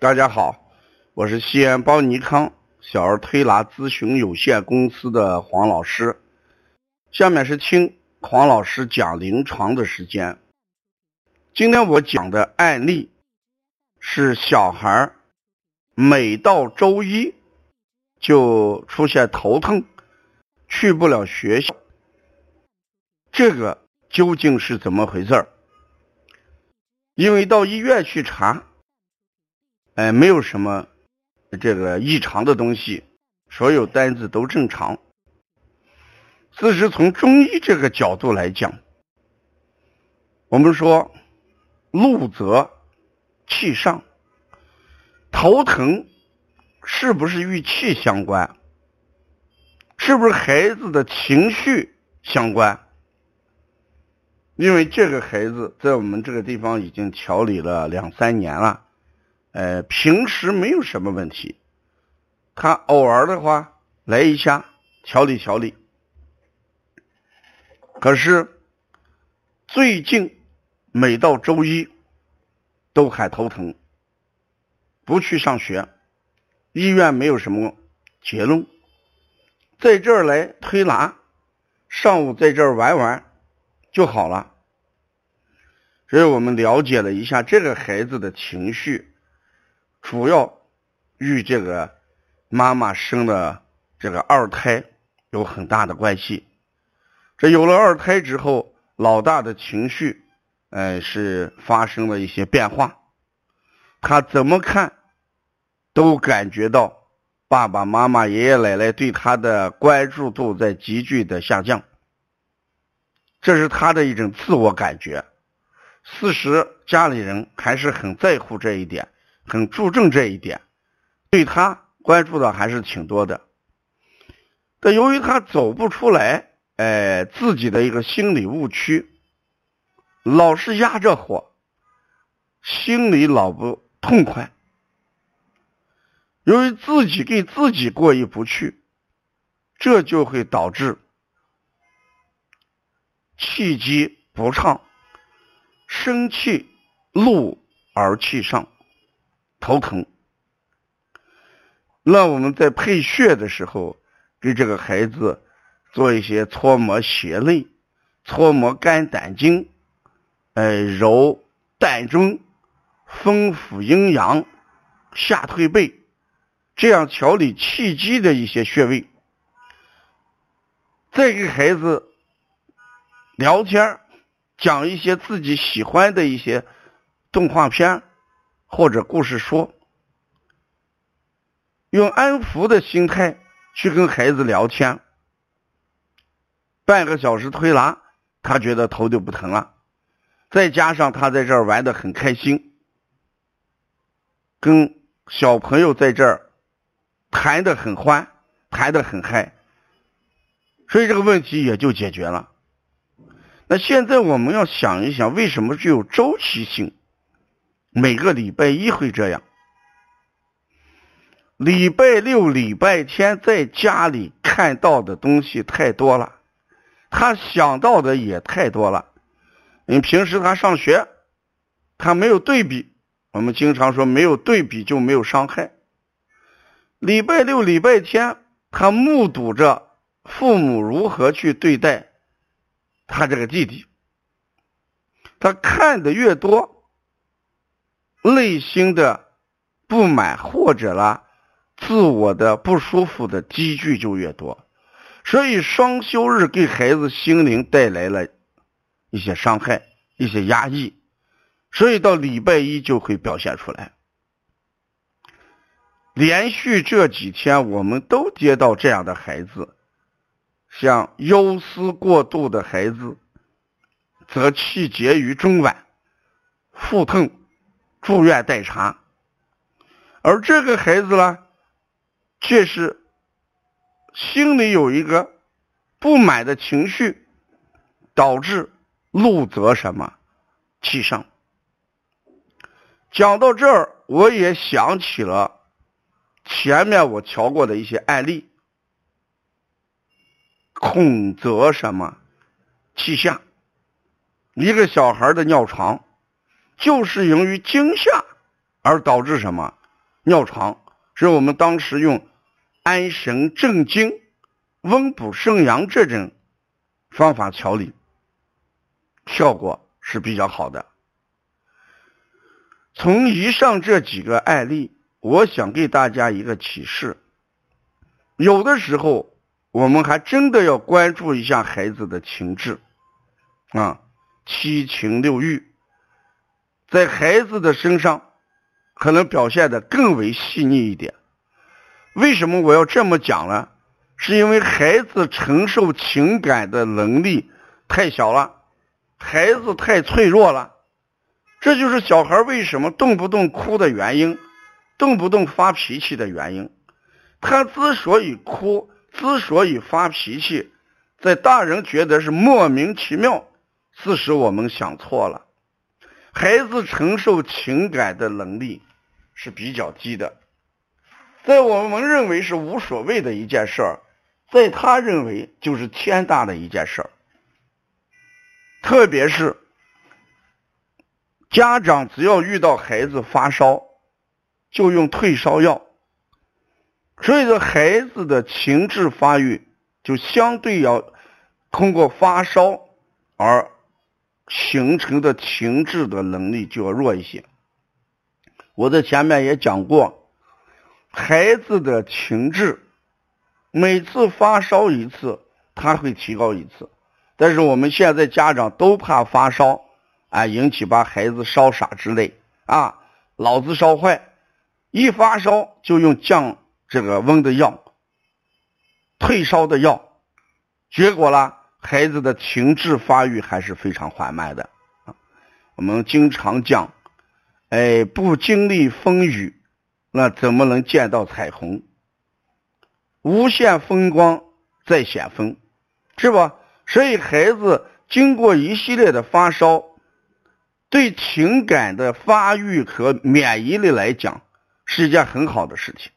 大家好，我是西安邦尼康小儿推拿咨询有限公司的黄老师。下面是听黄老师讲临床的时间。今天我讲的案例是小孩每到周一就出现头疼，去不了学校，这个究竟是怎么回事？因为到医院去查。哎，没有什么这个异常的东西，所有单子都正常。事实从中医这个角度来讲，我们说怒则气上，头疼是不是与气相关？是不是孩子的情绪相关？因为这个孩子在我们这个地方已经调理了两三年了。呃，平时没有什么问题，他偶尔的话来一下调理调理。可是最近每到周一都还头疼，不去上学，医院没有什么结论，在这儿来推拿，上午在这儿玩玩就好了。所以我们了解了一下这个孩子的情绪。主要与这个妈妈生的这个二胎有很大的关系。这有了二胎之后，老大的情绪，呃，是发生了一些变化。他怎么看都感觉到爸爸妈妈、爷爷奶奶对他的关注度在急剧的下降。这是他的一种自我感觉。事实，家里人还是很在乎这一点。很注重这一点，对他关注的还是挺多的。但由于他走不出来，哎，自己的一个心理误区，老是压着火，心里老不痛快。由于自己给自己过意不去，这就会导致气机不畅，生气怒而气上。头疼，那我们在配穴的时候，给这个孩子做一些搓摩胁肋、搓摩肝胆经，呃，揉膻中、丰富阴阳、下推背，这样调理气机的一些穴位。再给孩子聊天，讲一些自己喜欢的一些动画片。或者故事说，用安抚的心态去跟孩子聊天，半个小时推拿，他觉得头就不疼了。再加上他在这儿玩的很开心，跟小朋友在这儿谈的很欢，谈的很嗨，所以这个问题也就解决了。那现在我们要想一想，为什么具有周期性？每个礼拜一会这样，礼拜六、礼拜天在家里看到的东西太多了，他想到的也太多了。你平时他上学，他没有对比，我们经常说没有对比就没有伤害。礼拜六、礼拜天，他目睹着父母如何去对待他这个弟弟，他看的越多。内心的不满或者啦，自我的不舒服的积聚就越多，所以双休日给孩子心灵带来了一些伤害、一些压抑，所以到礼拜一就会表现出来。连续这几天，我们都接到这样的孩子，像忧思过度的孩子，则气结于中脘，腹痛。住院待查，而这个孩子呢，却是心里有一个不满的情绪，导致怒则什么气上。讲到这儿，我也想起了前面我调过的一些案例，恐则什么气下，一个小孩的尿床。就是由于惊吓而导致什么？尿床，是我们当时用安神镇惊、温补肾阳这种方法调理，效果是比较好的。从以上这几个案例，我想给大家一个启示：有的时候，我们还真的要关注一下孩子的情志。啊，七情六欲，在孩子的身上可能表现的更为细腻一点。为什么我要这么讲呢？是因为孩子承受情感的能力太小了，孩子太脆弱了。这就是小孩为什么动不动哭的原因，动不动发脾气的原因。他之所以哭，之所以发脾气，在大人觉得是莫名其妙，事实我们想错了。孩子承受情感的能力是比较低的，在我们认为是无所谓的一件事儿，在他认为就是天大的一件事儿，特别是。家长只要遇到孩子发烧，就用退烧药，所以说孩子的情志发育就相对要通过发烧而形成的情志的能力就要弱一些。我在前面也讲过，孩子的情志每次发烧一次，他会提高一次，但是我们现在家长都怕发烧。啊，引起把孩子烧傻之类啊，脑子烧坏，一发烧就用降这个温的药、退烧的药，结果呢，孩子的情志发育还是非常缓慢的啊。我们经常讲，哎，不经历风雨，那怎么能见到彩虹？无限风光在险峰，是吧？所以孩子经过一系列的发烧。对情感的发育和免疫力来讲，是一件很好的事情。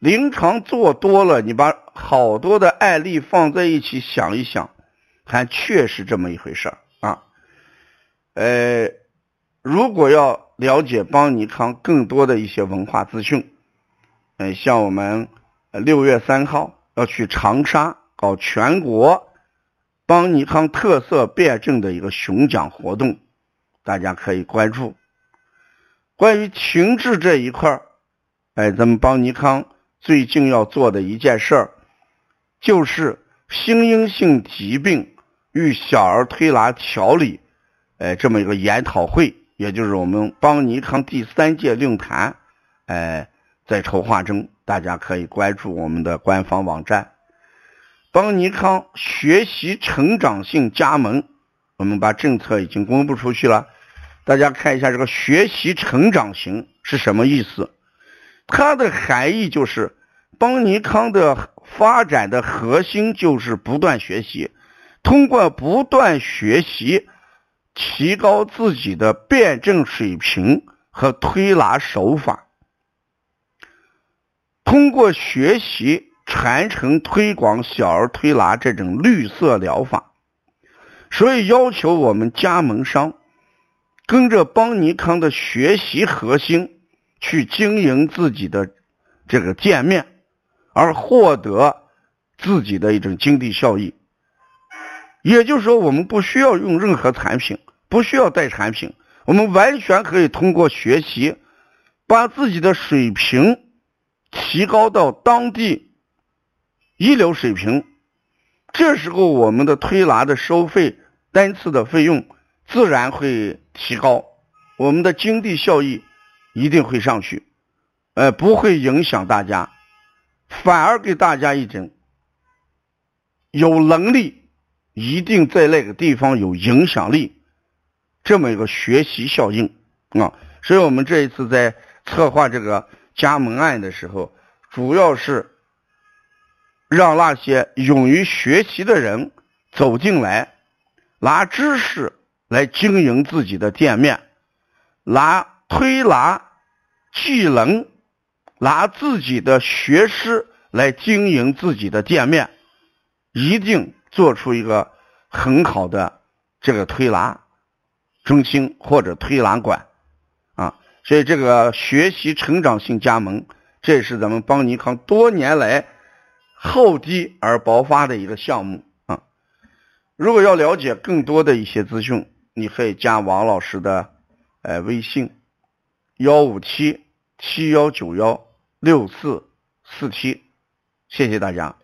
临床做多了，你把好多的案例放在一起想一想，还确实这么一回事儿啊。呃，如果要了解邦尼康更多的一些文化资讯，嗯，像我们六月三号要去长沙搞全国。邦尼康特色辩证的一个巡讲活动，大家可以关注。关于情志这一块儿哎，咱们邦尼康最近要做的一件事儿，就是心因性疾病与小儿推拿调理，哎，这么一个研讨会，也就是我们邦尼康第三届论坛，哎，在筹划中，大家可以关注我们的官方网站。邦尼康学习成长性加盟，我们把政策已经公布出去了。大家看一下这个学习成长型是什么意思？它的含义就是，邦尼康的发展的核心就是不断学习，通过不断学习，提高自己的辩证水平和推拿手法，通过学习。传承推广小儿推拿这种绿色疗法，所以要求我们加盟商跟着邦尼康的学习核心去经营自己的这个店面，而获得自己的一种经济效益。也就是说，我们不需要用任何产品，不需要带产品，我们完全可以通过学习，把自己的水平提高到当地。一流水平，这时候我们的推拿的收费单次的费用自然会提高，我们的经济效益一定会上去，呃，不会影响大家，反而给大家一种有能力，一定在那个地方有影响力这么一个学习效应啊。所以我们这一次在策划这个加盟案的时候，主要是。让那些勇于学习的人走进来，拿知识来经营自己的店面，拿推拿技能，拿自己的学识来经营自己的店面，一定做出一个很好的这个推拿中心或者推拿馆啊！所以这个学习成长性加盟，这是咱们邦尼康多年来厚积而薄发的一个项目啊。如果要了解更多的一些资讯，你可以加王老师的呃微信幺五七七幺九幺六四四七，谢谢大家。